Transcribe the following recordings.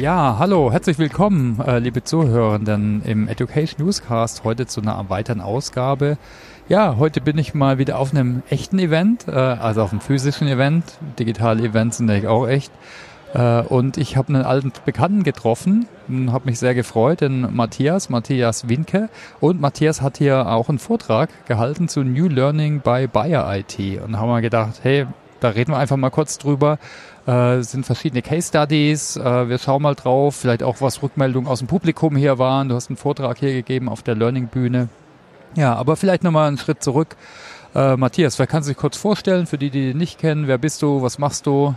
Ja, hallo, herzlich willkommen, äh, liebe Zuhörenden im Education Newscast, heute zu einer weiteren Ausgabe. Ja, heute bin ich mal wieder auf einem echten Event, äh, also auf einem physischen Event. Digitale Events sind natürlich auch echt. Äh, und ich habe einen alten Bekannten getroffen und habe mich sehr gefreut, den Matthias, Matthias Winke. Und Matthias hat hier auch einen Vortrag gehalten zu New Learning bei Bayer IT. Und haben wir gedacht, hey, da reden wir einfach mal kurz drüber. Äh, sind verschiedene Case Studies. Äh, wir schauen mal drauf, vielleicht auch was Rückmeldungen aus dem Publikum hier waren. Du hast einen Vortrag hier gegeben auf der Learning Bühne. Ja, aber vielleicht nochmal einen Schritt zurück. Äh, Matthias, wer kann sich kurz vorstellen für die, die dich nicht kennen? Wer bist du? Was machst du?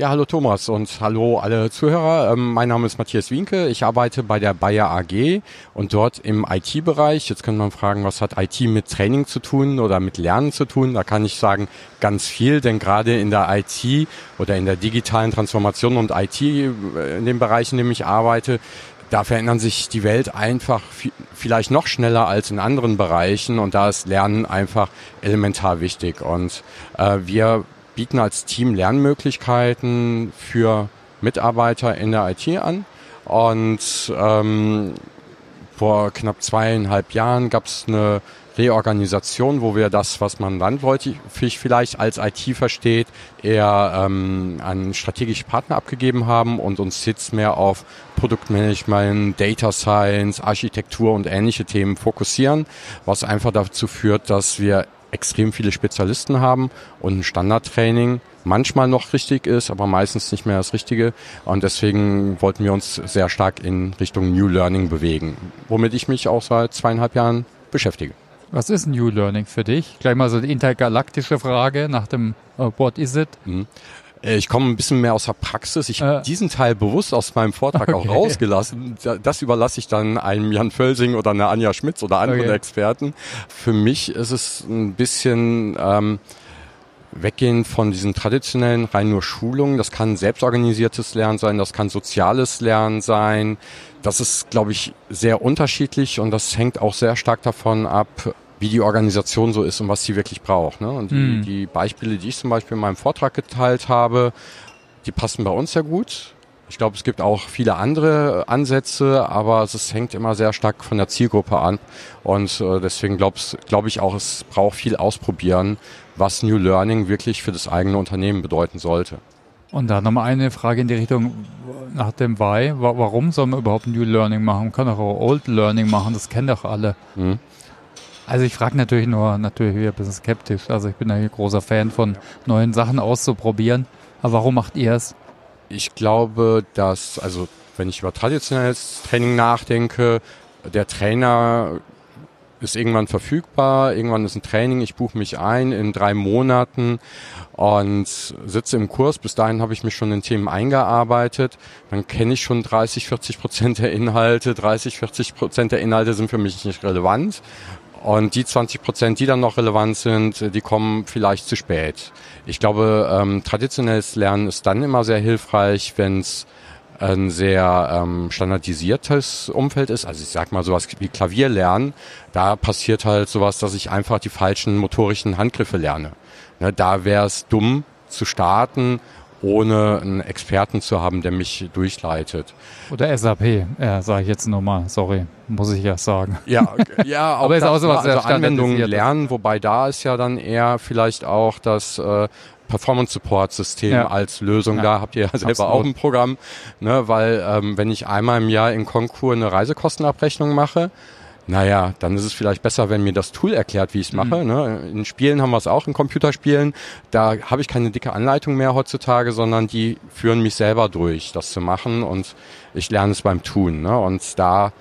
Ja, hallo Thomas und hallo alle Zuhörer. Ähm, mein Name ist Matthias Winke. Ich arbeite bei der Bayer AG und dort im IT-Bereich. Jetzt könnte man fragen, was hat IT mit Training zu tun oder mit Lernen zu tun? Da kann ich sagen, ganz viel, denn gerade in der IT oder in der digitalen Transformation und IT, äh, in den Bereichen, in dem ich arbeite, da verändern sich die Welt einfach vielleicht noch schneller als in anderen Bereichen und da ist Lernen einfach elementar wichtig. Und äh, wir bieten als Team Lernmöglichkeiten für Mitarbeiter in der IT an. Und ähm, vor knapp zweieinhalb Jahren gab es eine Reorganisation, wo wir das, was man landläufig vielleicht als IT versteht, eher ähm, an strategische Partner abgegeben haben und uns jetzt mehr auf Produktmanagement, Data Science, Architektur und ähnliche Themen fokussieren, was einfach dazu führt, dass wir extrem viele Spezialisten haben und ein Standardtraining manchmal noch richtig ist, aber meistens nicht mehr das Richtige. Und deswegen wollten wir uns sehr stark in Richtung New Learning bewegen, womit ich mich auch seit zweieinhalb Jahren beschäftige. Was ist New Learning für dich? Gleich mal so die intergalaktische Frage nach dem uh, What is it? Mhm. Äh, ich komme ein bisschen mehr aus der Praxis. Ich habe äh. diesen Teil bewusst aus meinem Vortrag okay. auch rausgelassen. Das überlasse ich dann einem Jan Völsing oder einer Anja Schmitz oder anderen okay. Experten. Für mich ist es ein bisschen ähm, weggehen von diesen traditionellen rein nur Schulungen. Das kann selbstorganisiertes Lernen sein, das kann soziales Lernen sein. Das ist, glaube ich, sehr unterschiedlich und das hängt auch sehr stark davon ab, wie die Organisation so ist und was sie wirklich braucht. Ne? Und die, mhm. die Beispiele, die ich zum Beispiel in meinem Vortrag geteilt habe, die passen bei uns sehr gut. Ich glaube, es gibt auch viele andere Ansätze, aber es hängt immer sehr stark von der Zielgruppe an. Und äh, deswegen glaube glaub ich auch, es braucht viel ausprobieren, was New Learning wirklich für das eigene Unternehmen bedeuten sollte. Und da nochmal eine Frage in die Richtung nach dem Why. Warum soll man überhaupt New Learning machen? Man kann auch Old Learning machen, das kennen doch alle. Mhm. Also ich frage natürlich nur, natürlich ein bisschen skeptisch. Also ich bin ein großer Fan von neuen Sachen auszuprobieren. Aber warum macht ihr es? Ich glaube, dass, also wenn ich über traditionelles Training nachdenke, der Trainer ist irgendwann verfügbar, irgendwann ist ein Training, ich buche mich ein in drei Monaten und sitze im Kurs. Bis dahin habe ich mich schon in Themen eingearbeitet. Dann kenne ich schon 30, 40 Prozent der Inhalte. 30, 40 Prozent der Inhalte sind für mich nicht relevant. Und die 20 Prozent, die dann noch relevant sind, die kommen vielleicht zu spät. Ich glaube, ähm, traditionelles Lernen ist dann immer sehr hilfreich, wenn es ein sehr ähm, standardisiertes Umfeld ist. Also ich sag mal sowas wie Klavierlernen, da passiert halt sowas, dass ich einfach die falschen motorischen Handgriffe lerne. Ne, da wäre es dumm zu starten ohne einen Experten zu haben, der mich durchleitet. Oder SAP, ja, sage ich jetzt nochmal, sorry, muss ich ja sagen. Ja, ja auch aber ist auch sowas also Anwendungen lernen, wobei da ist ja dann eher vielleicht auch das äh, Performance Support System ja. als Lösung. Ja. Da habt ihr ja selber Absolut. auch ein Programm, ne, weil ähm, wenn ich einmal im Jahr in Konkurs eine Reisekostenabrechnung mache, naja, dann ist es vielleicht besser, wenn mir das Tool erklärt, wie ich es mache. Mhm. Ne? In Spielen haben wir es auch, in Computerspielen. Da habe ich keine dicke Anleitung mehr heutzutage, sondern die führen mich selber durch, das zu machen und ich lerne es beim Tun. Ne? Und da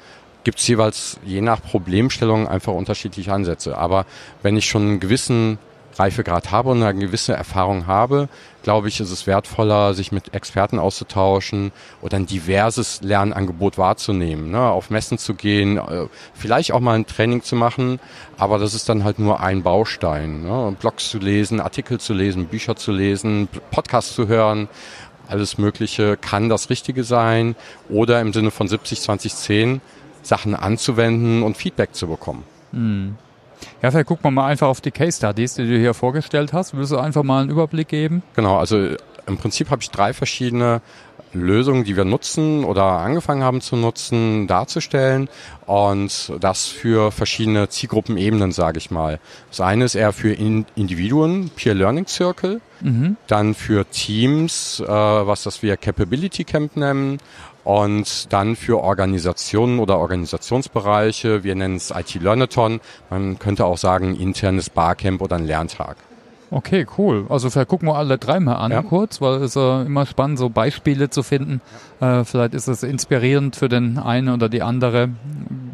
gibt es jeweils je nach Problemstellung einfach unterschiedliche Ansätze. Aber wenn ich schon einen gewissen Reifegrad habe und eine gewisse Erfahrung habe, glaube ich, ist es wertvoller, sich mit Experten auszutauschen oder ein diverses Lernangebot wahrzunehmen, ne? auf Messen zu gehen, äh, vielleicht auch mal ein Training zu machen, aber das ist dann halt nur ein Baustein. Ne? Blogs zu lesen, Artikel zu lesen, Bücher zu lesen, Podcasts zu hören, alles Mögliche kann das Richtige sein oder im Sinne von 70, 20, 10 Sachen anzuwenden und Feedback zu bekommen. Mhm. Ja, vielleicht gucken wir mal einfach auf die Case Studies, die du hier vorgestellt hast. Willst du einfach mal einen Überblick geben? Genau, also im Prinzip habe ich drei verschiedene Lösungen, die wir nutzen oder angefangen haben zu nutzen, darzustellen und das für verschiedene Zielgruppenebenen, sage ich mal. Das eine ist eher für Individuen, Peer Learning Circle, mhm. dann für Teams, äh, was das wir Capability Camp nennen und dann für Organisationen oder Organisationsbereiche, wir nennen es IT Learnathon, man könnte auch sagen internes Barcamp oder ein Lerntag. Okay, cool. Also vielleicht gucken wir alle drei mal an ja. kurz, weil es äh, immer spannend, so Beispiele zu finden. Äh, vielleicht ist es inspirierend für den einen oder die andere.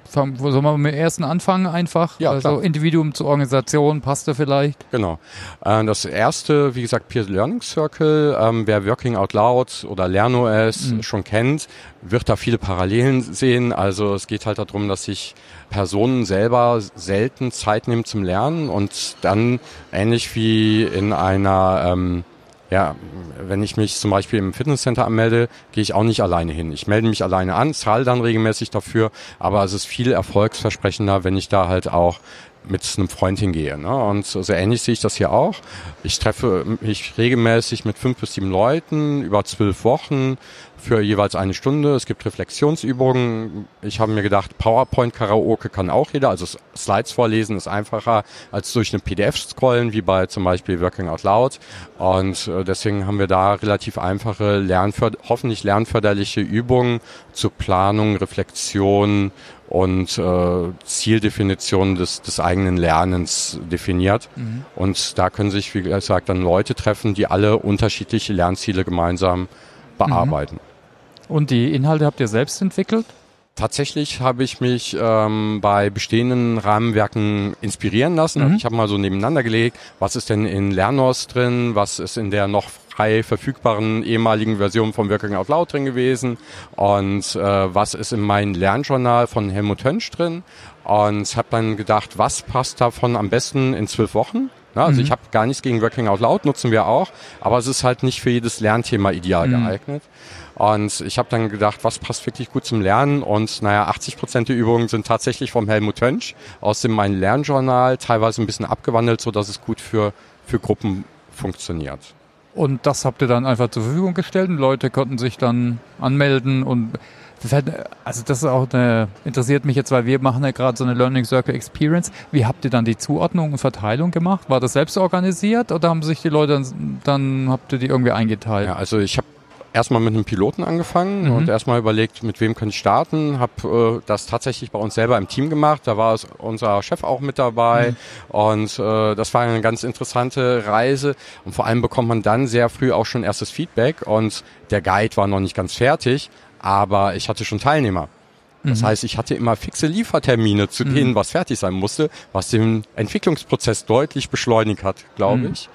Sollen wir mit dem ersten anfangen einfach? Ja, also klar. Individuum zur Organisation, passt da vielleicht? Genau. Äh, das erste, wie gesagt, Peer Learning Circle. Ähm, wer Working Out Loud oder LernOS mhm. schon kennt, wird da viele Parallelen sehen. Also es geht halt darum, dass sich Personen selber selten Zeit nehmen zum Lernen und dann ähnlich wie in einer ähm, ja, wenn ich mich zum Beispiel im Fitnesscenter anmelde, gehe ich auch nicht alleine hin. Ich melde mich alleine an, zahle dann regelmäßig dafür, aber es ist viel erfolgsversprechender, wenn ich da halt auch mit einem Freund hingehe. Ne? Und so ähnlich sehe ich das hier auch. Ich treffe mich regelmäßig mit fünf bis sieben Leuten über zwölf Wochen für jeweils eine Stunde. Es gibt Reflexionsübungen. Ich habe mir gedacht, PowerPoint-Karaoke kann auch jeder. Also Slides vorlesen ist einfacher als durch eine PDF scrollen, wie bei zum Beispiel Working Out Loud. Und äh, deswegen haben wir da relativ einfache, lernförder hoffentlich lernförderliche Übungen zur Planung, Reflexion und äh, Zieldefinition des, des eigenen Lernens definiert. Mhm. Und da können sich, wie gesagt, dann Leute treffen, die alle unterschiedliche Lernziele gemeinsam bearbeiten. Mhm. Und die Inhalte habt ihr selbst entwickelt? Tatsächlich habe ich mich ähm, bei bestehenden Rahmenwerken inspirieren lassen. Mhm. Ich habe mal so nebeneinander gelegt, was ist denn in Lernos drin, was ist in der noch frei verfügbaren ehemaligen Version von Working Out Loud drin gewesen und äh, was ist in meinem Lernjournal von Helmut Hönsch drin und habe dann gedacht, was passt davon am besten in zwölf Wochen? Na, also mhm. ich habe gar nichts gegen Working Out Loud, nutzen wir auch, aber es ist halt nicht für jedes Lernthema ideal mhm. geeignet. Und ich habe dann gedacht, was passt wirklich gut zum Lernen? Und naja, 80 Prozent der Übungen sind tatsächlich vom Helmut Hönsch aus dem Mein Lernjournal, teilweise ein bisschen abgewandelt, so dass es gut für, für Gruppen funktioniert. Und das habt ihr dann einfach zur Verfügung gestellt und Leute konnten sich dann anmelden und also das ist auch eine, interessiert mich jetzt, weil wir machen ja gerade so eine Learning Circle Experience. Wie habt ihr dann die Zuordnung und Verteilung gemacht? War das selbst organisiert oder haben sich die Leute dann, dann habt ihr die irgendwie eingeteilt? Ja, also ich habe erstmal mit einem Piloten angefangen mhm. und erstmal überlegt, mit wem kann ich starten. Habe äh, das tatsächlich bei uns selber im Team gemacht. Da war unser Chef auch mit dabei mhm. und äh, das war eine ganz interessante Reise. Und vor allem bekommt man dann sehr früh auch schon erstes Feedback und der Guide war noch nicht ganz fertig, aber ich hatte schon Teilnehmer. Das mhm. heißt, ich hatte immer fixe Liefertermine, zu denen mhm. was fertig sein musste, was den Entwicklungsprozess deutlich beschleunigt hat, glaube mhm. ich.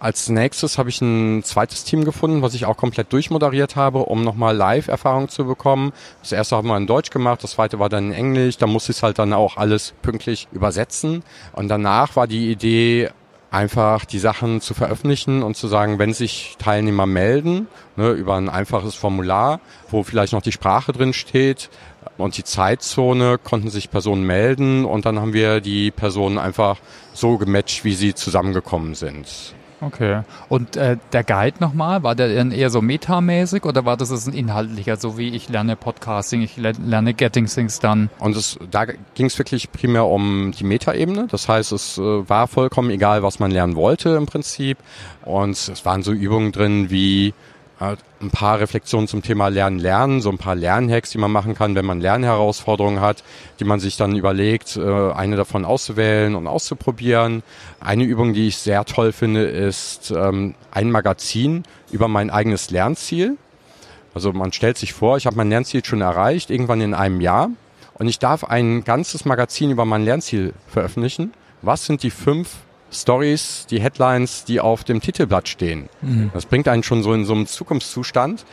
Als nächstes habe ich ein zweites Team gefunden, was ich auch komplett durchmoderiert habe, um nochmal Live-Erfahrung zu bekommen. Das erste haben wir in Deutsch gemacht, das zweite war dann in Englisch. Da musste ich halt dann auch alles pünktlich übersetzen. Und danach war die Idee, einfach die Sachen zu veröffentlichen und zu sagen, wenn sich Teilnehmer melden, ne, über ein einfaches Formular, wo vielleicht noch die Sprache drin steht und die Zeitzone, konnten sich Personen melden und dann haben wir die Personen einfach so gematcht, wie sie zusammengekommen sind. Okay. Und äh, der Guide nochmal, war der dann eher so metamäßig oder war das ein inhaltlicher, so wie ich lerne Podcasting, ich lerne Getting Things Done? Und es, da ging es wirklich primär um die Metaebene. Das heißt, es äh, war vollkommen egal, was man lernen wollte im Prinzip. Und es waren so Übungen drin wie ein paar Reflexionen zum Thema Lernen, Lernen, so ein paar Lernhacks, die man machen kann, wenn man Lernherausforderungen hat, die man sich dann überlegt, äh, eine davon auszuwählen und auszuprobieren. Eine Übung, die ich sehr toll finde, ist ähm, ein Magazin über mein eigenes Lernziel. Also man stellt sich vor, ich habe mein Lernziel schon erreicht, irgendwann in einem Jahr, und ich darf ein ganzes Magazin über mein Lernziel veröffentlichen. Was sind die fünf Stories, die Headlines, die auf dem Titelblatt stehen. Mhm. Das bringt einen schon so in so einen Zukunftszustand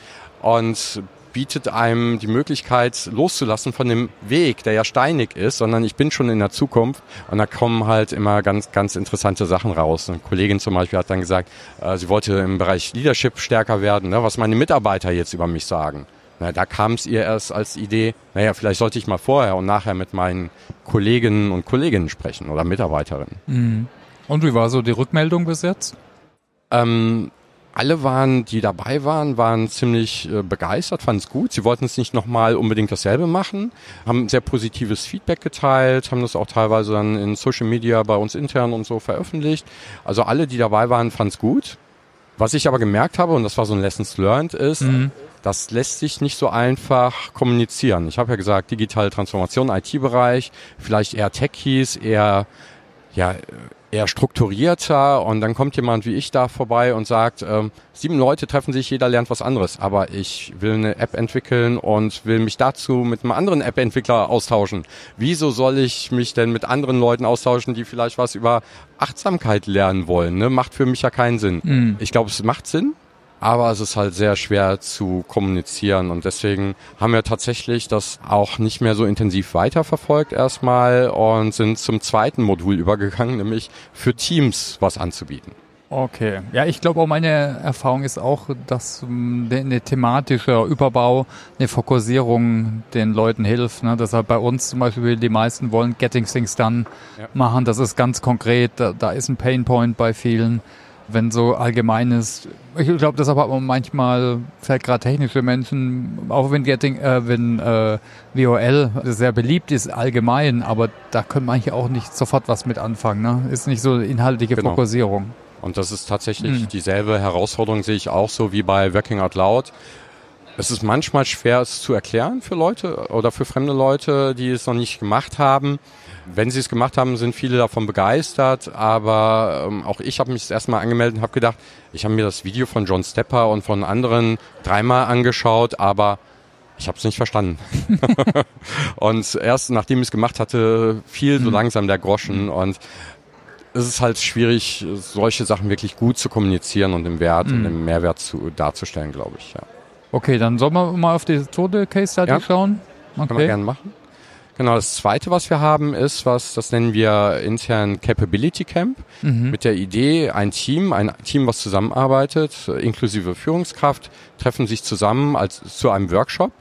und bietet einem die Möglichkeit loszulassen von dem Weg, der ja steinig ist, sondern ich bin schon in der Zukunft und da kommen halt immer ganz, ganz interessante Sachen raus. Eine Kollegin zum Beispiel hat dann gesagt, äh, sie wollte im Bereich Leadership stärker werden, ne, was meine Mitarbeiter jetzt über mich sagen. Na, da kam es ihr erst als Idee, naja, vielleicht sollte ich mal vorher und nachher mit meinen Kolleginnen und Kolleginnen sprechen oder Mitarbeiterinnen. Mhm. Und wie war so die Rückmeldung bis jetzt? Ähm, alle waren, die dabei waren, waren ziemlich äh, begeistert, fanden es gut. Sie wollten es nicht nochmal unbedingt dasselbe machen, haben sehr positives Feedback geteilt, haben das auch teilweise dann in Social Media bei uns intern und so veröffentlicht. Also alle, die dabei waren, fanden es gut. Was ich aber gemerkt habe, und das war so ein Lessons Learned, ist, mhm. das lässt sich nicht so einfach kommunizieren. Ich habe ja gesagt, digitale Transformation, IT-Bereich, vielleicht eher Techies, eher ja, eher strukturierter und dann kommt jemand wie ich da vorbei und sagt, ähm, sieben Leute treffen sich, jeder lernt was anderes, aber ich will eine App entwickeln und will mich dazu mit einem anderen App-Entwickler austauschen. Wieso soll ich mich denn mit anderen Leuten austauschen, die vielleicht was über Achtsamkeit lernen wollen? Ne? Macht für mich ja keinen Sinn. Mhm. Ich glaube, es macht Sinn, aber es ist halt sehr schwer zu kommunizieren und deswegen haben wir tatsächlich das auch nicht mehr so intensiv weiterverfolgt erstmal und sind zum zweiten Modul übergegangen, nämlich für Teams was anzubieten. Okay. Ja, ich glaube auch meine Erfahrung ist auch, dass eine thematische Überbau, eine Fokussierung den Leuten hilft. Ne? Deshalb bei uns zum Beispiel, die meisten wollen Getting Things Done ja. machen. Das ist ganz konkret. Da, da ist ein Painpoint bei vielen wenn so allgemein ist. Ich glaube, das aber manchmal fällt gerade technische Menschen, auch wenn Getting, äh, wenn äh, WOL sehr beliebt ist allgemein, aber da können manche auch nicht sofort was mit anfangen. Ne? Ist nicht so inhaltliche genau. Fokussierung. Und das ist tatsächlich hm. dieselbe Herausforderung, sehe ich auch so wie bei Working Out Loud. Es ist manchmal schwer, es zu erklären für Leute oder für fremde Leute, die es noch nicht gemacht haben. Wenn sie es gemacht haben, sind viele davon begeistert, aber ähm, auch ich habe mich das erstmal angemeldet und habe gedacht, ich habe mir das Video von John Stepper und von anderen dreimal angeschaut, aber ich habe es nicht verstanden. und erst nachdem ich es gemacht hatte, fiel so mhm. langsam der Groschen und es ist halt schwierig, solche Sachen wirklich gut zu kommunizieren und den Wert mhm. und den Mehrwert zu, darzustellen, glaube ich. Ja. Okay, dann sollen wir mal auf die Tode Case Study ja. schauen. Okay. Können wir gerne machen. Genau, das zweite, was wir haben, ist was, das nennen wir intern Capability Camp. Mhm. Mit der Idee, ein Team, ein Team, was zusammenarbeitet, inklusive Führungskraft, treffen sich zusammen als, zu einem Workshop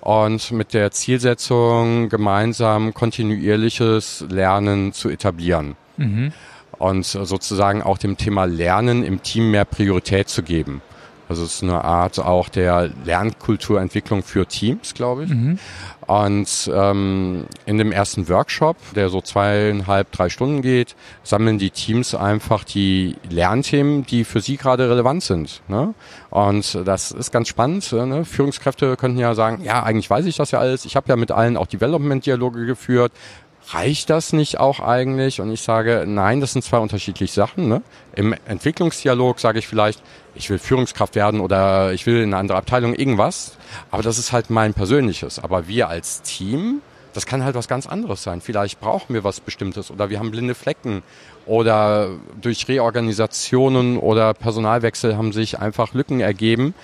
und mit der Zielsetzung, gemeinsam kontinuierliches Lernen zu etablieren. Mhm. Und sozusagen auch dem Thema Lernen im Team mehr Priorität zu geben. Also es ist eine Art auch der Lernkulturentwicklung für Teams, glaube ich. Mhm. Und ähm, in dem ersten Workshop, der so zweieinhalb, drei Stunden geht, sammeln die Teams einfach die Lernthemen, die für sie gerade relevant sind. Ne? Und das ist ganz spannend. Ne? Führungskräfte könnten ja sagen, ja, eigentlich weiß ich das ja alles. Ich habe ja mit allen auch Development-Dialoge geführt reicht das nicht auch eigentlich? Und ich sage, nein, das sind zwei unterschiedliche Sachen. Ne? Im Entwicklungsdialog sage ich vielleicht, ich will Führungskraft werden oder ich will in eine andere Abteilung irgendwas. Aber das ist halt mein persönliches. Aber wir als Team, das kann halt was ganz anderes sein. Vielleicht brauchen wir was Bestimmtes oder wir haben blinde Flecken oder durch Reorganisationen oder Personalwechsel haben sich einfach Lücken ergeben,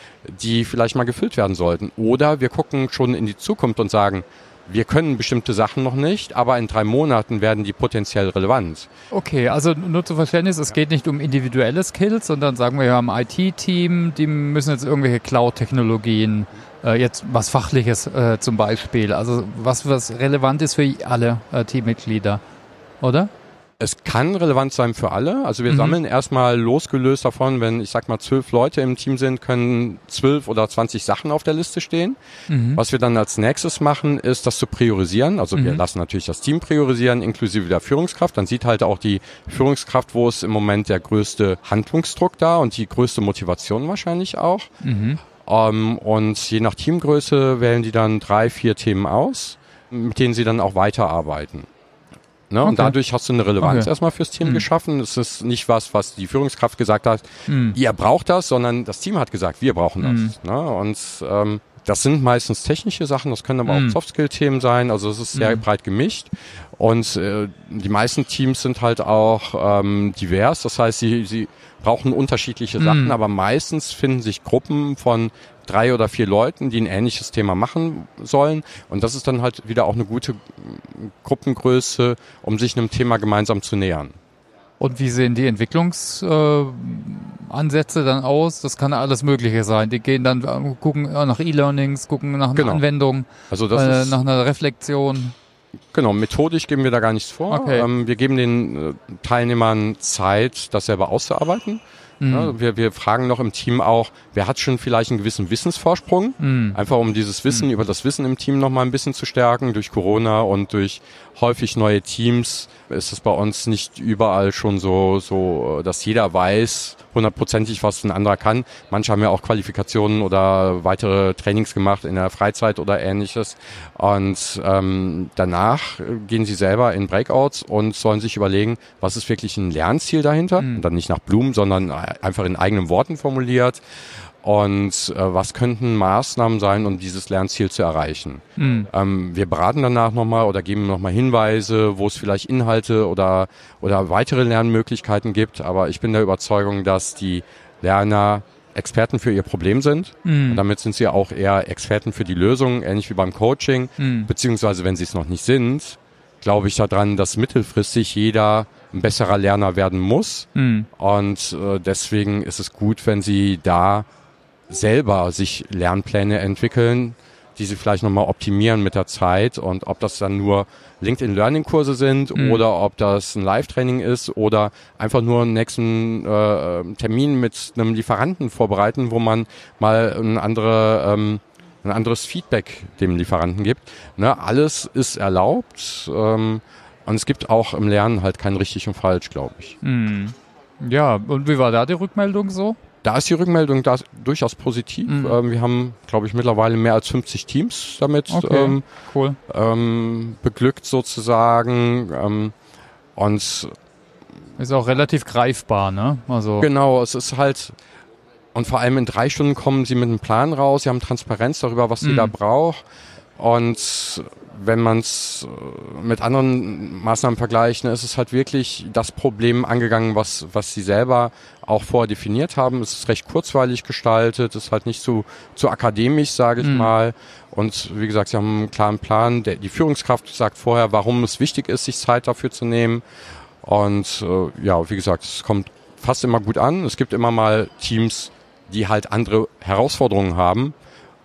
die vielleicht mal gefüllt werden sollten. Oder wir gucken schon in die Zukunft und sagen, wir können bestimmte Sachen noch nicht, aber in drei Monaten werden die potenziell relevant. Okay, also nur zu Verständnis, es geht nicht um individuelle Skills, sondern sagen wir, wir haben ein IT-Team, die müssen jetzt irgendwelche Cloud-Technologien, äh, jetzt was Fachliches äh, zum Beispiel, also was, was relevant ist für alle äh, Teammitglieder, oder? Es kann relevant sein für alle. Also wir mhm. sammeln erstmal losgelöst davon, wenn ich sag mal zwölf Leute im Team sind, können zwölf oder zwanzig Sachen auf der Liste stehen. Mhm. Was wir dann als nächstes machen, ist das zu priorisieren. Also mhm. wir lassen natürlich das Team priorisieren, inklusive der Führungskraft. Dann sieht halt auch die Führungskraft, wo ist im Moment der größte Handlungsdruck da und die größte Motivation wahrscheinlich auch. Mhm. Um, ähm, und je nach Teamgröße wählen die dann drei, vier Themen aus, mit denen sie dann auch weiterarbeiten. Ne? Okay. Und dadurch hast du eine Relevanz okay. erstmal fürs Team mhm. geschaffen. Es ist nicht was, was die Führungskraft gesagt hat, mhm. ihr braucht das, sondern das Team hat gesagt, wir brauchen das. Mhm. Ne? Und ähm, das sind meistens technische Sachen, das können aber auch mhm. Softskill-Themen sein. Also es ist sehr mhm. breit gemischt. Und äh, die meisten Teams sind halt auch ähm, divers. Das heißt, sie, sie brauchen unterschiedliche Sachen, mhm. aber meistens finden sich Gruppen von drei oder vier Leuten, die ein ähnliches Thema machen sollen. Und das ist dann halt wieder auch eine gute Gruppengröße, um sich einem Thema gemeinsam zu nähern. Und wie sehen die Entwicklungsansätze äh, dann aus? Das kann alles Mögliche sein. Die gehen dann, äh, gucken nach E-Learnings, gucken nach einer genau. Anwendung, also äh, nach einer Reflexion. Genau, methodisch geben wir da gar nichts vor. Okay. Ähm, wir geben den äh, Teilnehmern Zeit, das selber auszuarbeiten. Mhm. Ja, wir, wir fragen noch im Team auch, wer hat schon vielleicht einen gewissen Wissensvorsprung? Mhm. Einfach um dieses Wissen mhm. über das Wissen im Team noch mal ein bisschen zu stärken. Durch Corona und durch häufig neue Teams ist es bei uns nicht überall schon so, so, dass jeder weiß hundertprozentig, was ein anderer kann. Manche haben ja auch Qualifikationen oder weitere Trainings gemacht in der Freizeit oder ähnliches. Und ähm, danach gehen sie selber in Breakouts und sollen sich überlegen, was ist wirklich ein Lernziel dahinter? Mhm. Und dann nicht nach Blumen, sondern einfach in eigenen Worten formuliert und äh, was könnten Maßnahmen sein, um dieses Lernziel zu erreichen. Mhm. Ähm, wir beraten danach nochmal oder geben nochmal Hinweise, wo es vielleicht Inhalte oder, oder weitere Lernmöglichkeiten gibt. Aber ich bin der Überzeugung, dass die Lerner Experten für ihr Problem sind. Mhm. Und damit sind sie auch eher Experten für die Lösung, ähnlich wie beim Coaching. Mhm. Beziehungsweise, wenn sie es noch nicht sind, glaube ich daran, dass mittelfristig jeder ein besserer Lerner werden muss. Mhm. Und äh, deswegen ist es gut, wenn sie da selber sich Lernpläne entwickeln, die sie vielleicht nochmal optimieren mit der Zeit und ob das dann nur LinkedIn Learning Kurse sind mhm. oder ob das ein Live-Training ist oder einfach nur einen nächsten äh, Termin mit einem Lieferanten vorbereiten, wo man mal ein, andere, ähm, ein anderes Feedback dem Lieferanten gibt. Ne, alles ist erlaubt ähm, und es gibt auch im Lernen halt kein richtig und falsch, glaube ich. Mhm. Ja, und wie war da die Rückmeldung so? Da ist die Rückmeldung da durchaus positiv. Mhm. Ähm, wir haben, glaube ich, mittlerweile mehr als 50 Teams damit okay. ähm, cool. ähm, beglückt sozusagen. Ähm, und ist auch relativ greifbar, ne? Also genau, es ist halt und vor allem in drei Stunden kommen sie mit einem Plan raus. Sie haben Transparenz darüber, was mhm. sie da braucht. Und wenn man es äh, mit anderen Maßnahmen vergleicht, ne, ist es halt wirklich das Problem angegangen, was, was sie selber auch vorher definiert haben. Es ist recht kurzweilig gestaltet, ist halt nicht zu, zu akademisch, sage ich mhm. mal. Und wie gesagt, sie haben einen klaren Plan. Der, die Führungskraft sagt vorher, warum es wichtig ist, sich Zeit dafür zu nehmen. Und äh, ja, wie gesagt, es kommt fast immer gut an. Es gibt immer mal Teams, die halt andere Herausforderungen haben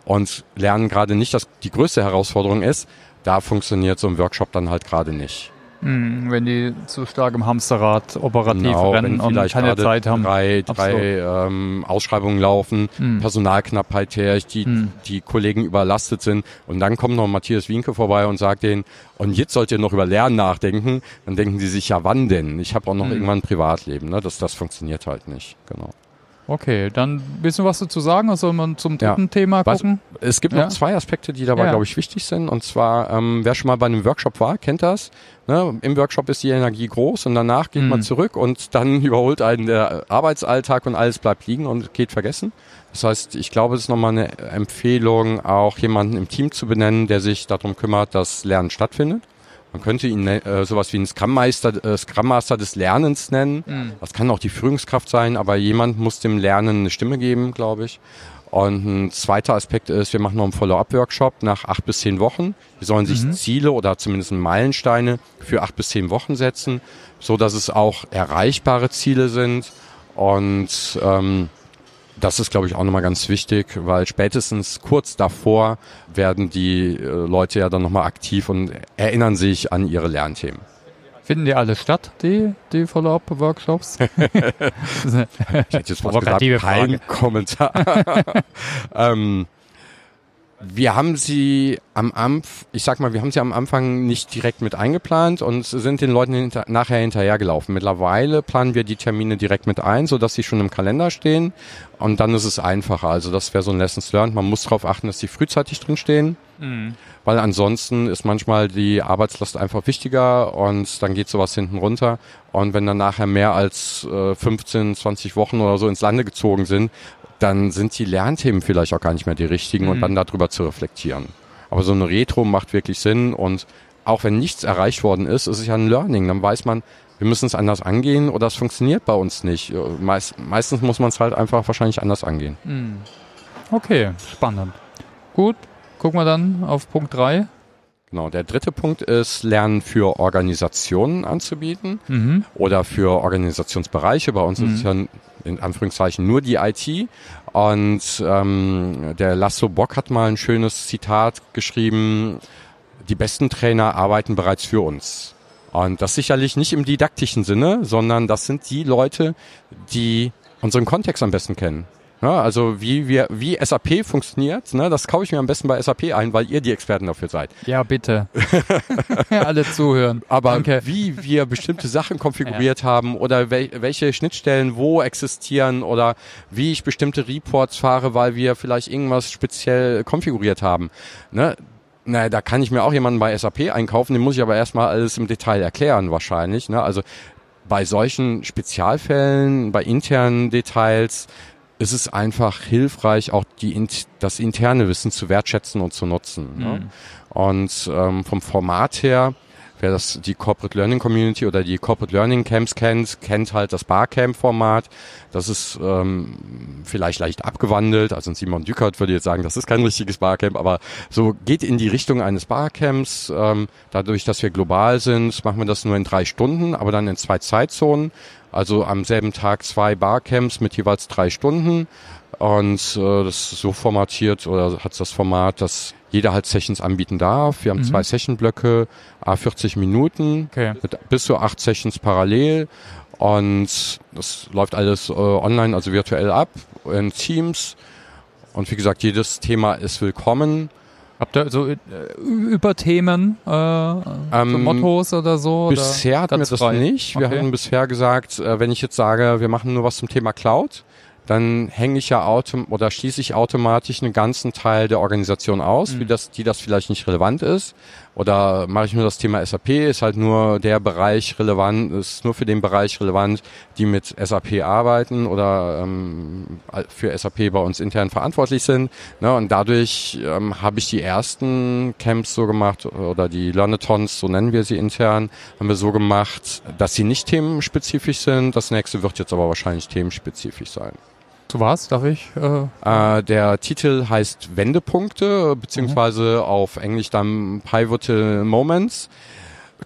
und lernen gerade nicht, dass die größte Herausforderung ist. Da funktioniert so ein Workshop dann halt gerade nicht. Hm, wenn die zu stark im Hamsterrad operativ genau, rennen und keine Zeit haben. Drei, drei ähm, Ausschreibungen laufen, hm. Personalknappheit herrscht, die, hm. die Kollegen überlastet sind. Und dann kommt noch Matthias Wienke vorbei und sagt denen, und jetzt sollt ihr noch über Lernen nachdenken. Dann denken die sich, ja wann denn? Ich habe auch noch hm. irgendwann ein Privatleben. Ne? Das, das funktioniert halt nicht. Genau. Okay, dann ein bisschen was dazu sagen, was soll man zum dritten ja. Thema gucken? Was, es gibt ja. noch zwei Aspekte, die dabei, ja. glaube ich, wichtig sind. Und zwar, ähm, wer schon mal bei einem Workshop war, kennt das. Ne? Im Workshop ist die Energie groß und danach geht mhm. man zurück und dann überholt einen der Arbeitsalltag und alles bleibt liegen und geht vergessen. Das heißt, ich glaube, es ist nochmal eine Empfehlung, auch jemanden im Team zu benennen, der sich darum kümmert, dass Lernen stattfindet. Man könnte ihn äh, sowas wie ein Scrum Master, äh, Scrum Master des Lernens nennen. Mhm. Das kann auch die Führungskraft sein, aber jemand muss dem Lernen eine Stimme geben, glaube ich. Und ein zweiter Aspekt ist, wir machen noch einen Follow-up-Workshop nach acht bis zehn Wochen. Wir sollen sich mhm. Ziele oder zumindest Meilensteine für acht bis zehn Wochen setzen, so dass es auch erreichbare Ziele sind. Und ähm, das ist, glaube ich, auch nochmal ganz wichtig, weil spätestens kurz davor werden die äh, Leute ja dann nochmal aktiv und erinnern sich an ihre Lernthemen. Finden die alle statt, die, die Follow-up-Workshops? ich hätte jetzt was gesagt, kein Kommentar. ähm, wir haben sie am Anfang, ich sag mal, wir haben sie am Anfang nicht direkt mit eingeplant und sind den Leuten hinter, nachher hinterhergelaufen. Mittlerweile planen wir die Termine direkt mit ein, so dass sie schon im Kalender stehen und dann ist es einfacher. Also das wäre so ein Lessons learned. Man muss darauf achten, dass sie frühzeitig drin stehen, mhm. weil ansonsten ist manchmal die Arbeitslast einfach wichtiger und dann geht sowas hinten runter. Und wenn dann nachher mehr als äh, 15, 20 Wochen oder so ins Lande gezogen sind, dann sind die Lernthemen vielleicht auch gar nicht mehr die richtigen mhm. und dann darüber zu reflektieren. Aber so eine Retro macht wirklich Sinn und auch wenn nichts erreicht worden ist, ist es ja ein Learning. Dann weiß man, wir müssen es anders angehen oder es funktioniert bei uns nicht. Meist, meistens muss man es halt einfach wahrscheinlich anders angehen. Mhm. Okay, spannend. Gut, gucken wir dann auf Punkt 3. Genau, der dritte Punkt ist, Lernen für Organisationen anzubieten mhm. oder für Organisationsbereiche. Bei uns mhm. ist es ja in Anführungszeichen nur die IT. Und ähm, der Lasso Bock hat mal ein schönes Zitat geschrieben, die besten Trainer arbeiten bereits für uns. Und das sicherlich nicht im didaktischen Sinne, sondern das sind die Leute, die unseren Kontext am besten kennen. Ja, also wie wir, wie SAP funktioniert, ne, das kaufe ich mir am besten bei SAP ein, weil ihr die Experten dafür seid. Ja, bitte. Alle zuhören. Aber Danke. wie wir bestimmte Sachen konfiguriert haben oder wel welche Schnittstellen wo existieren oder wie ich bestimmte Reports fahre, weil wir vielleicht irgendwas speziell konfiguriert haben. Ne? Na, da kann ich mir auch jemanden bei SAP einkaufen, den muss ich aber erstmal alles im Detail erklären wahrscheinlich. Ne? Also bei solchen Spezialfällen, bei internen Details, ist es einfach hilfreich, auch die, das interne Wissen zu wertschätzen und zu nutzen. Ne? Mhm. Ne? Und ähm, vom Format her, wer das die Corporate Learning Community oder die Corporate Learning Camps kennt, kennt halt das Barcamp-Format. Das ist ähm, vielleicht leicht abgewandelt. Also Simon Dückert würde jetzt sagen, das ist kein richtiges Barcamp, aber so geht in die Richtung eines Barcamps. Ähm, dadurch, dass wir global sind, machen wir das nur in drei Stunden, aber dann in zwei Zeitzonen. Also am selben Tag zwei Barcamps mit jeweils drei Stunden. Und äh, das ist so formatiert oder hat das Format, dass jeder halt Sessions anbieten darf. Wir haben mhm. zwei Sessionblöcke, a 40 Minuten, okay. mit bis zu acht Sessions parallel. Und das läuft alles äh, online, also virtuell ab, in Teams. Und wie gesagt, jedes Thema ist willkommen. Habt ihr so äh, über Themen, äh, ähm, so Mottos oder so? Bisher oder hatten wir das frei? nicht. Wir okay. hatten bisher gesagt, äh, wenn ich jetzt sage, wir machen nur was zum Thema Cloud, dann hänge ich ja autom oder schließe ich automatisch einen ganzen Teil der Organisation aus, mhm. wie das, die das vielleicht nicht relevant ist. Oder mache ich nur das Thema SAP, ist halt nur der Bereich relevant, ist nur für den Bereich relevant, die mit SAP arbeiten oder ähm, für SAP bei uns intern verantwortlich sind. Ne? Und dadurch ähm, habe ich die ersten Camps so gemacht oder die Learnatons, so nennen wir sie intern, haben wir so gemacht, dass sie nicht themenspezifisch sind. Das nächste wird jetzt aber wahrscheinlich themenspezifisch sein. Zu was, darf ich? Äh, äh, der Titel heißt Wendepunkte, beziehungsweise mhm. auf Englisch dann Pivotal Moments.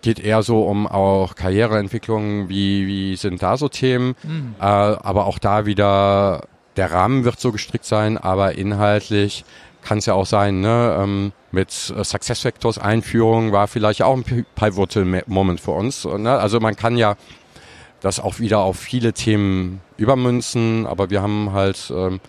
Geht eher so um auch Karriereentwicklung, wie, wie sind da so Themen. Mhm. Äh, aber auch da wieder, der Rahmen wird so gestrickt sein, aber inhaltlich kann es ja auch sein, ne, ähm, mit Success Factors Einführung war vielleicht auch ein Pivotal Moment für uns. Ne? Also man kann ja das auch wieder auf viele Themen übermünzen, aber wir haben halt ähm,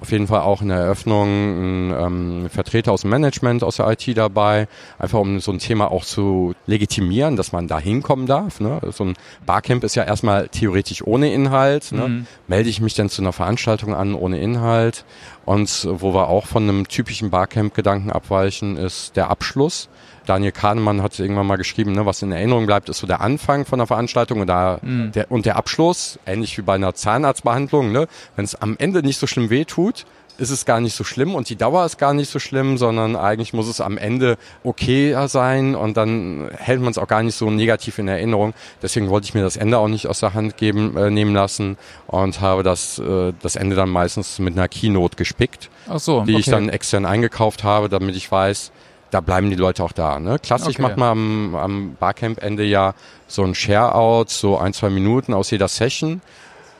auf jeden Fall auch in der Eröffnung einen ähm, Vertreter aus dem Management, aus der IT dabei, einfach um so ein Thema auch zu legitimieren, dass man da hinkommen darf. Ne? So ein Barcamp ist ja erstmal theoretisch ohne Inhalt. Ne? Mhm. Melde ich mich dann zu einer Veranstaltung an ohne Inhalt? Und wo wir auch von einem typischen Barcamp-Gedanken abweichen, ist der Abschluss. Daniel Kahnemann hat irgendwann mal geschrieben, ne, was in Erinnerung bleibt, ist so der Anfang von der Veranstaltung und, da, mhm. der, und der Abschluss, ähnlich wie bei einer Zahnarztbehandlung. Ne, Wenn es am Ende nicht so schlimm weh tut, ist es gar nicht so schlimm und die Dauer ist gar nicht so schlimm, sondern eigentlich muss es am Ende okay sein und dann hält man es auch gar nicht so negativ in Erinnerung. Deswegen wollte ich mir das Ende auch nicht aus der Hand geben, äh, nehmen lassen und habe das, äh, das Ende dann meistens mit einer Keynote gespickt, Ach so, die okay. ich dann extern eingekauft habe, damit ich weiß, da bleiben die Leute auch da. Ne? Klassisch okay. macht man am, am Barcamp-Ende ja so ein Share-out, so ein, zwei Minuten aus jeder Session.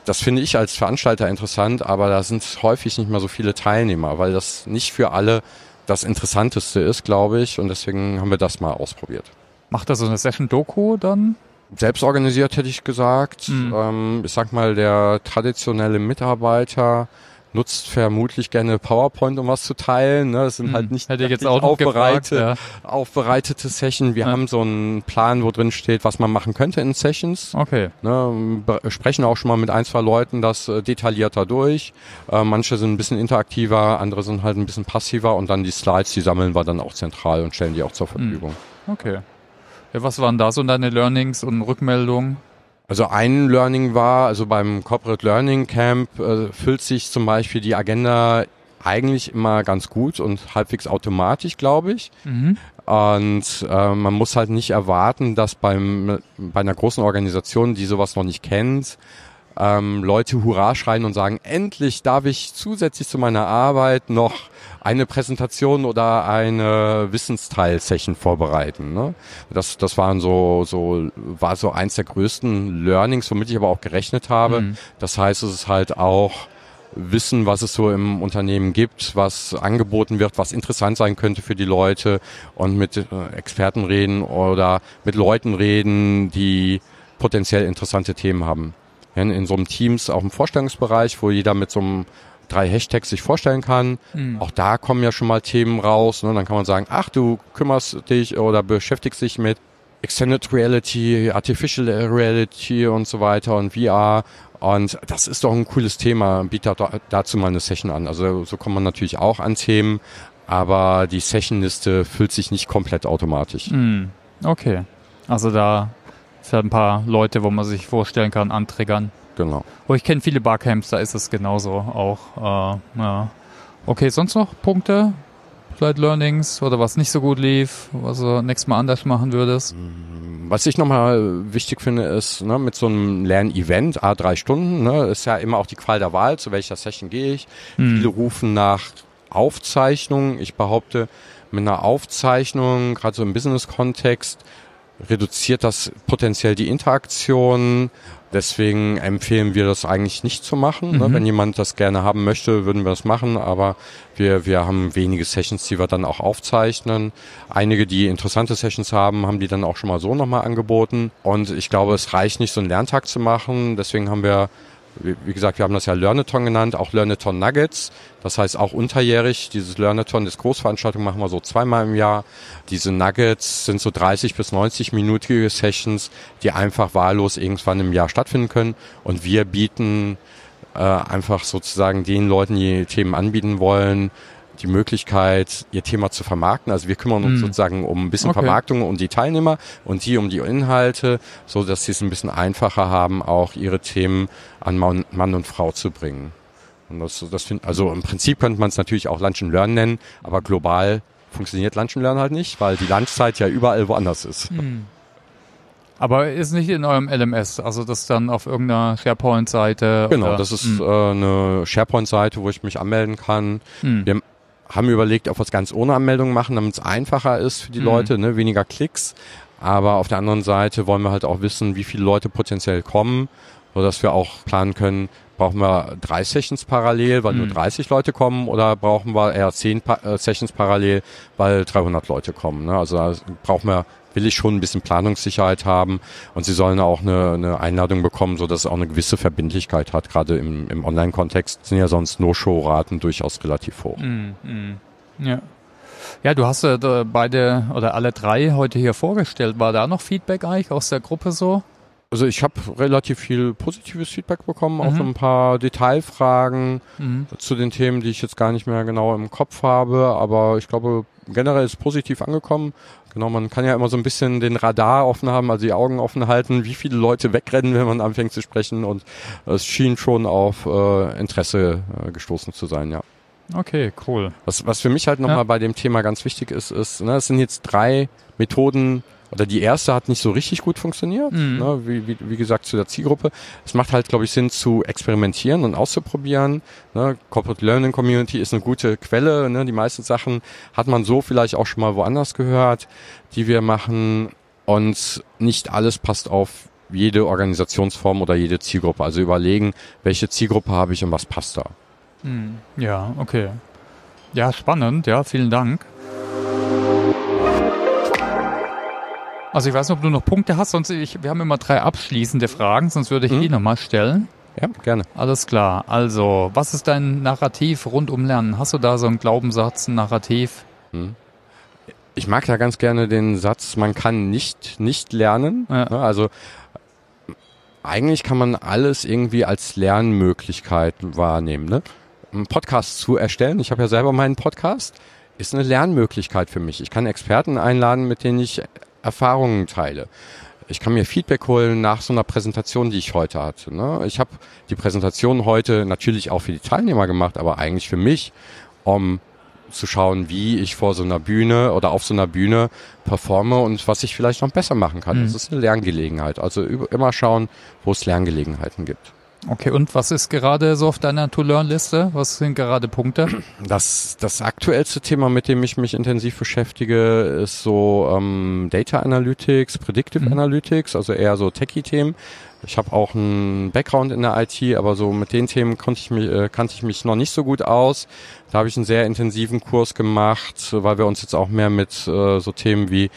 Das finde ich als Veranstalter interessant, aber da sind häufig nicht mehr so viele Teilnehmer, weil das nicht für alle das Interessanteste ist, glaube ich. Und deswegen haben wir das mal ausprobiert. Macht da so eine Session-Doku dann? Selbst organisiert hätte ich gesagt. Mhm. Ähm, ich sag mal, der traditionelle Mitarbeiter nutzt vermutlich gerne PowerPoint, um was zu teilen. Ne? Das sind hm, halt nicht Hätte jetzt auch aufbereite, gefragt, ja. aufbereitete Sessions. Wir ja. haben so einen Plan, wo drin steht, was man machen könnte in Sessions. Okay. Ne? Sprechen auch schon mal mit ein, zwei Leuten das äh, detaillierter durch. Äh, manche sind ein bisschen interaktiver, andere sind halt ein bisschen passiver und dann die Slides, die sammeln wir dann auch zentral und stellen die auch zur hm. Verfügung. Okay. Ja, was waren da so deine Learnings und Rückmeldungen? Also ein Learning war, also beim Corporate Learning Camp äh, füllt sich zum Beispiel die Agenda eigentlich immer ganz gut und halbwegs automatisch, glaube ich. Mhm. Und äh, man muss halt nicht erwarten, dass beim, bei einer großen Organisation, die sowas noch nicht kennt, ähm, Leute Hurra schreien und sagen, endlich darf ich zusätzlich zu meiner Arbeit noch eine Präsentation oder eine Wissensteil-Session vorbereiten. Ne? Das, das waren so, so, war so eins der größten Learnings, womit ich aber auch gerechnet habe. Mhm. Das heißt, es ist halt auch wissen, was es so im Unternehmen gibt, was angeboten wird, was interessant sein könnte für die Leute und mit äh, Experten reden oder mit Leuten reden, die potenziell interessante Themen haben. in, in so einem Teams auch im Vorstellungsbereich, wo jeder mit so einem drei Hashtags sich vorstellen kann. Mhm. Auch da kommen ja schon mal Themen raus. Ne? Dann kann man sagen, ach, du kümmerst dich oder beschäftigst dich mit Extended Reality, Artificial Reality und so weiter und VR. Und das ist doch ein cooles Thema. Bietet dazu mal eine Session an. Also so kommt man natürlich auch an Themen, aber die Sessionliste füllt sich nicht komplett automatisch. Mm, okay. Also da sind ein paar Leute, wo man sich vorstellen kann, antriggern. Genau. Oh, ich kenne viele Barcamps, da ist es genauso auch. Äh, ja. Okay, sonst noch Punkte? Vielleicht Learnings oder was nicht so gut lief, was du nächstes Mal anders machen würdest? Mm, was ich nochmal wichtig finde, ist, ne, mit so einem Lernevent, a drei Stunden, ne, ist ja immer auch die Qual der Wahl, zu welcher Session gehe ich. Hm. Viele rufen nach Aufzeichnung. Ich behaupte, mit einer Aufzeichnung, gerade so im Business-Kontext, reduziert das potenziell die Interaktion. Deswegen empfehlen wir das eigentlich nicht zu machen. Ne? Mhm. Wenn jemand das gerne haben möchte, würden wir das machen, aber wir, wir haben wenige Sessions, die wir dann auch aufzeichnen. Einige, die interessante Sessions haben, haben die dann auch schon mal so nochmal angeboten. Und ich glaube, es reicht nicht, so einen Lerntag zu machen. Deswegen haben wir wie gesagt, wir haben das ja Learnathon genannt, auch Learnathon Nuggets. Das heißt auch unterjährig. Dieses Learnathon, das Großveranstaltung machen wir so zweimal im Jahr. Diese Nuggets sind so 30 bis 90 minütige Sessions, die einfach wahllos irgendwann im Jahr stattfinden können. Und wir bieten äh, einfach sozusagen den Leuten, die Themen anbieten wollen, die Möglichkeit, ihr Thema zu vermarkten. Also wir kümmern uns mhm. sozusagen um ein bisschen okay. Vermarktung und die Teilnehmer und die um die Inhalte, so dass sie es ein bisschen einfacher haben, auch ihre Themen an Mann, Mann und Frau zu bringen. Und das, das find, also im Prinzip könnte man es natürlich auch Lunch and Learn nennen, aber global funktioniert Lunch and Learn halt nicht, weil die Lunchzeit ja überall woanders ist. Mhm. Aber ist nicht in eurem LMS, also das dann auf irgendeiner SharePoint-Seite? Genau, oder? das ist hm. äh, eine SharePoint-Seite, wo ich mich anmelden kann. Hm. Wir haben überlegt, ob wir es ganz ohne Anmeldung machen, damit es einfacher ist für die mhm. Leute, ne, weniger Klicks. Aber auf der anderen Seite wollen wir halt auch wissen, wie viele Leute potenziell kommen, so dass wir auch planen können, brauchen wir drei Sessions parallel, weil mhm. nur 30 Leute kommen, oder brauchen wir eher zehn pa äh, Sessions parallel, weil 300 Leute kommen. Ne? Also da brauchen wir will ich schon ein bisschen Planungssicherheit haben und sie sollen auch eine, eine Einladung bekommen, so dass es auch eine gewisse Verbindlichkeit hat. Gerade im, im Online-Kontext sind ja sonst No-Show-Raten durchaus relativ hoch. Mm, mm. Ja. Ja, du hast äh, beide oder alle drei heute hier vorgestellt. War da noch Feedback eigentlich aus der Gruppe so? Also ich habe relativ viel positives Feedback bekommen, mhm. auch ein paar Detailfragen mhm. zu den Themen, die ich jetzt gar nicht mehr genau im Kopf habe, aber ich glaube, generell ist positiv angekommen. Genau, man kann ja immer so ein bisschen den Radar offen haben, also die Augen offen halten, wie viele Leute wegrennen, wenn man anfängt zu sprechen und es schien schon auf äh, Interesse äh, gestoßen zu sein, ja. Okay, cool. Was, was für mich halt nochmal ja. bei dem Thema ganz wichtig ist, ist, ne, es sind jetzt drei Methoden, oder die erste hat nicht so richtig gut funktioniert, mhm. ne, wie, wie, wie gesagt zu der Zielgruppe. Es macht halt, glaube ich, Sinn zu experimentieren und auszuprobieren. Ne. Corporate Learning Community ist eine gute Quelle. Ne. Die meisten Sachen hat man so vielleicht auch schon mal woanders gehört, die wir machen. Und nicht alles passt auf jede Organisationsform oder jede Zielgruppe. Also überlegen, welche Zielgruppe habe ich und was passt da. Mhm. Ja, okay. Ja, spannend. Ja, vielen Dank. Also ich weiß nicht, ob du noch Punkte hast, sonst ich, wir haben immer drei abschließende Fragen, sonst würde ich mhm. die nochmal stellen. Ja, gerne. Alles klar. Also, was ist dein Narrativ rund um Lernen? Hast du da so einen Glaubenssatz, ein Narrativ? Mhm. Ich mag ja ganz gerne den Satz, man kann nicht nicht lernen. Ja. Ne, also eigentlich kann man alles irgendwie als Lernmöglichkeit wahrnehmen. Ne? Einen Podcast zu erstellen, ich habe ja selber meinen Podcast, ist eine Lernmöglichkeit für mich. Ich kann Experten einladen, mit denen ich Erfahrungen teile. Ich kann mir Feedback holen nach so einer Präsentation, die ich heute hatte. Ne? Ich habe die Präsentation heute natürlich auch für die Teilnehmer gemacht, aber eigentlich für mich, um zu schauen, wie ich vor so einer Bühne oder auf so einer Bühne performe und was ich vielleicht noch besser machen kann. Mhm. Das ist eine Lerngelegenheit. Also immer schauen, wo es Lerngelegenheiten gibt. Okay, und was ist gerade so auf deiner To-Learn-Liste? Was sind gerade Punkte? Das, das aktuellste Thema, mit dem ich mich intensiv beschäftige, ist so ähm, Data Analytics, Predictive mhm. Analytics, also eher so Techie-Themen. Ich habe auch einen Background in der IT, aber so mit den Themen konnte ich mich, äh, kannte ich mich noch nicht so gut aus. Da habe ich einen sehr intensiven Kurs gemacht, weil wir uns jetzt auch mehr mit äh, so Themen wie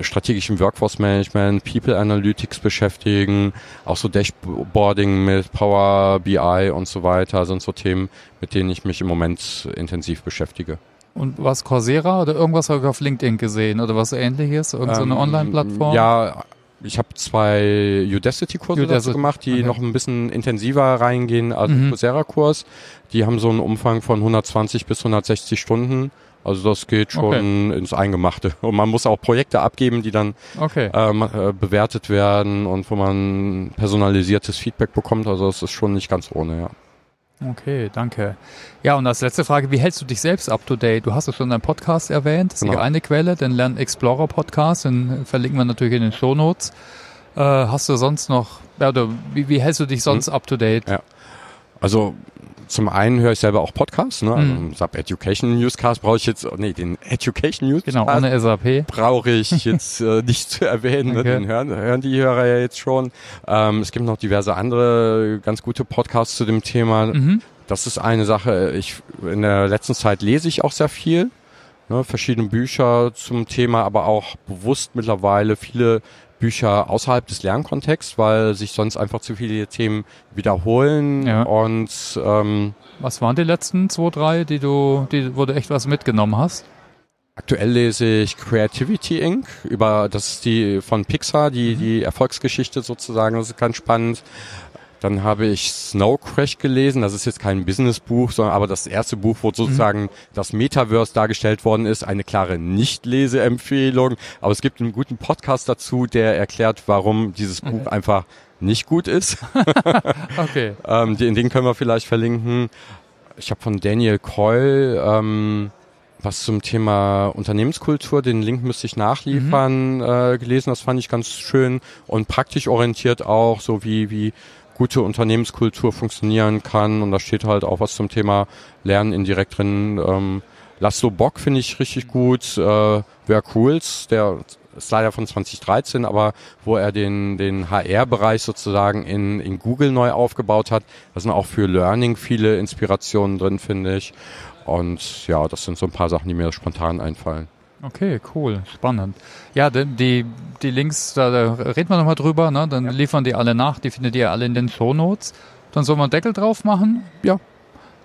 strategischem Workforce Management, People Analytics beschäftigen, auch so Dashboarding mit Power BI und so weiter sind so Themen, mit denen ich mich im Moment intensiv beschäftige. Und was Coursera oder irgendwas habe ich auf LinkedIn gesehen oder was ähnliches? Irgend so eine ähm, Online-Plattform? Ja, ich habe zwei Udacity-Kurse dazu gemacht, die okay. noch ein bisschen intensiver reingehen als mhm. Coursera-Kurs. Die haben so einen Umfang von 120 bis 160 Stunden. Also das geht schon okay. ins Eingemachte. Und man muss auch Projekte abgeben, die dann okay. ähm, äh, bewertet werden und wo man personalisiertes Feedback bekommt. Also das ist schon nicht ganz ohne, ja. Okay, danke. Ja, und als letzte Frage, wie hältst du dich selbst up to date? Du hast ja schon deinen Podcast erwähnt, das ist genau. eine Quelle, den Lern Explorer Podcast, den verlinken wir natürlich in den Show Notes. Äh, hast du sonst noch, ja, oder wie, wie hältst du dich sonst hm. up to date? Ja. Also zum einen höre ich selber auch Podcasts, ne? Also mhm. SAP Education Newscast brauche ich jetzt, nee, den Education Newscast. Genau, ohne SAP. Brauche ich jetzt äh, nicht zu erwähnen, ne? den hören, hören die Hörer ja jetzt schon. Ähm, es gibt noch diverse andere ganz gute Podcasts zu dem Thema. Mhm. Das ist eine Sache. Ich, in der letzten Zeit lese ich auch sehr viel. Ne, verschiedene Bücher zum Thema, aber auch bewusst mittlerweile viele Bücher außerhalb des Lernkontexts, weil sich sonst einfach zu viele Themen wiederholen. Ja. Und ähm, was waren die letzten zwei, drei, die du, die, wo du echt was mitgenommen hast? Aktuell lese ich Creativity Inc. über, das ist die von Pixar, die, mhm. die Erfolgsgeschichte sozusagen, das ist ganz spannend. Dann habe ich Snow Crash gelesen. Das ist jetzt kein Businessbuch, sondern aber das erste Buch, wo sozusagen mhm. das Metaverse dargestellt worden ist. Eine klare Nicht-Leseempfehlung. Aber es gibt einen guten Podcast dazu, der erklärt, warum dieses Buch okay. einfach nicht gut ist. okay. ähm, den, den können wir vielleicht verlinken. Ich habe von Daniel Coyle ähm, was zum Thema Unternehmenskultur, den Link müsste ich nachliefern, mhm. äh, gelesen. Das fand ich ganz schön und praktisch orientiert auch, so wie, wie gute Unternehmenskultur funktionieren kann. Und da steht halt auch was zum Thema Lernen indirekt drin. Ähm, Laszlo Bock finde ich richtig gut. Äh, Wer Cools, der ist leider von 2013, aber wo er den, den HR-Bereich sozusagen in, in Google neu aufgebaut hat. Da sind auch für Learning viele Inspirationen drin, finde ich. Und ja, das sind so ein paar Sachen, die mir spontan einfallen. Okay, cool, spannend. Ja, die, die Links, da, da reden wir nochmal drüber, ne? dann ja. liefern die alle nach, die findet ihr alle in den Show Notes. Dann sollen wir einen Deckel drauf machen. Ja,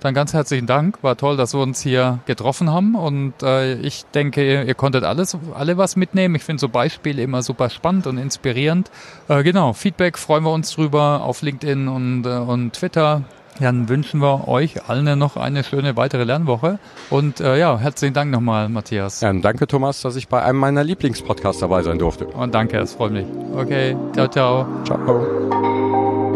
dann ganz herzlichen Dank. War toll, dass wir uns hier getroffen haben. Und äh, ich denke, ihr, ihr, konntet alles, alle was mitnehmen. Ich finde so Beispiele immer super spannend und inspirierend. Äh, genau, Feedback freuen wir uns drüber auf LinkedIn und, äh, und Twitter. Dann wünschen wir euch allen noch eine schöne weitere Lernwoche. Und äh, ja, herzlichen Dank nochmal, Matthias. Ja, danke, Thomas, dass ich bei einem meiner Lieblingspodcasts dabei sein durfte. Und danke, es freut mich. Okay, ciao, ciao. Ciao.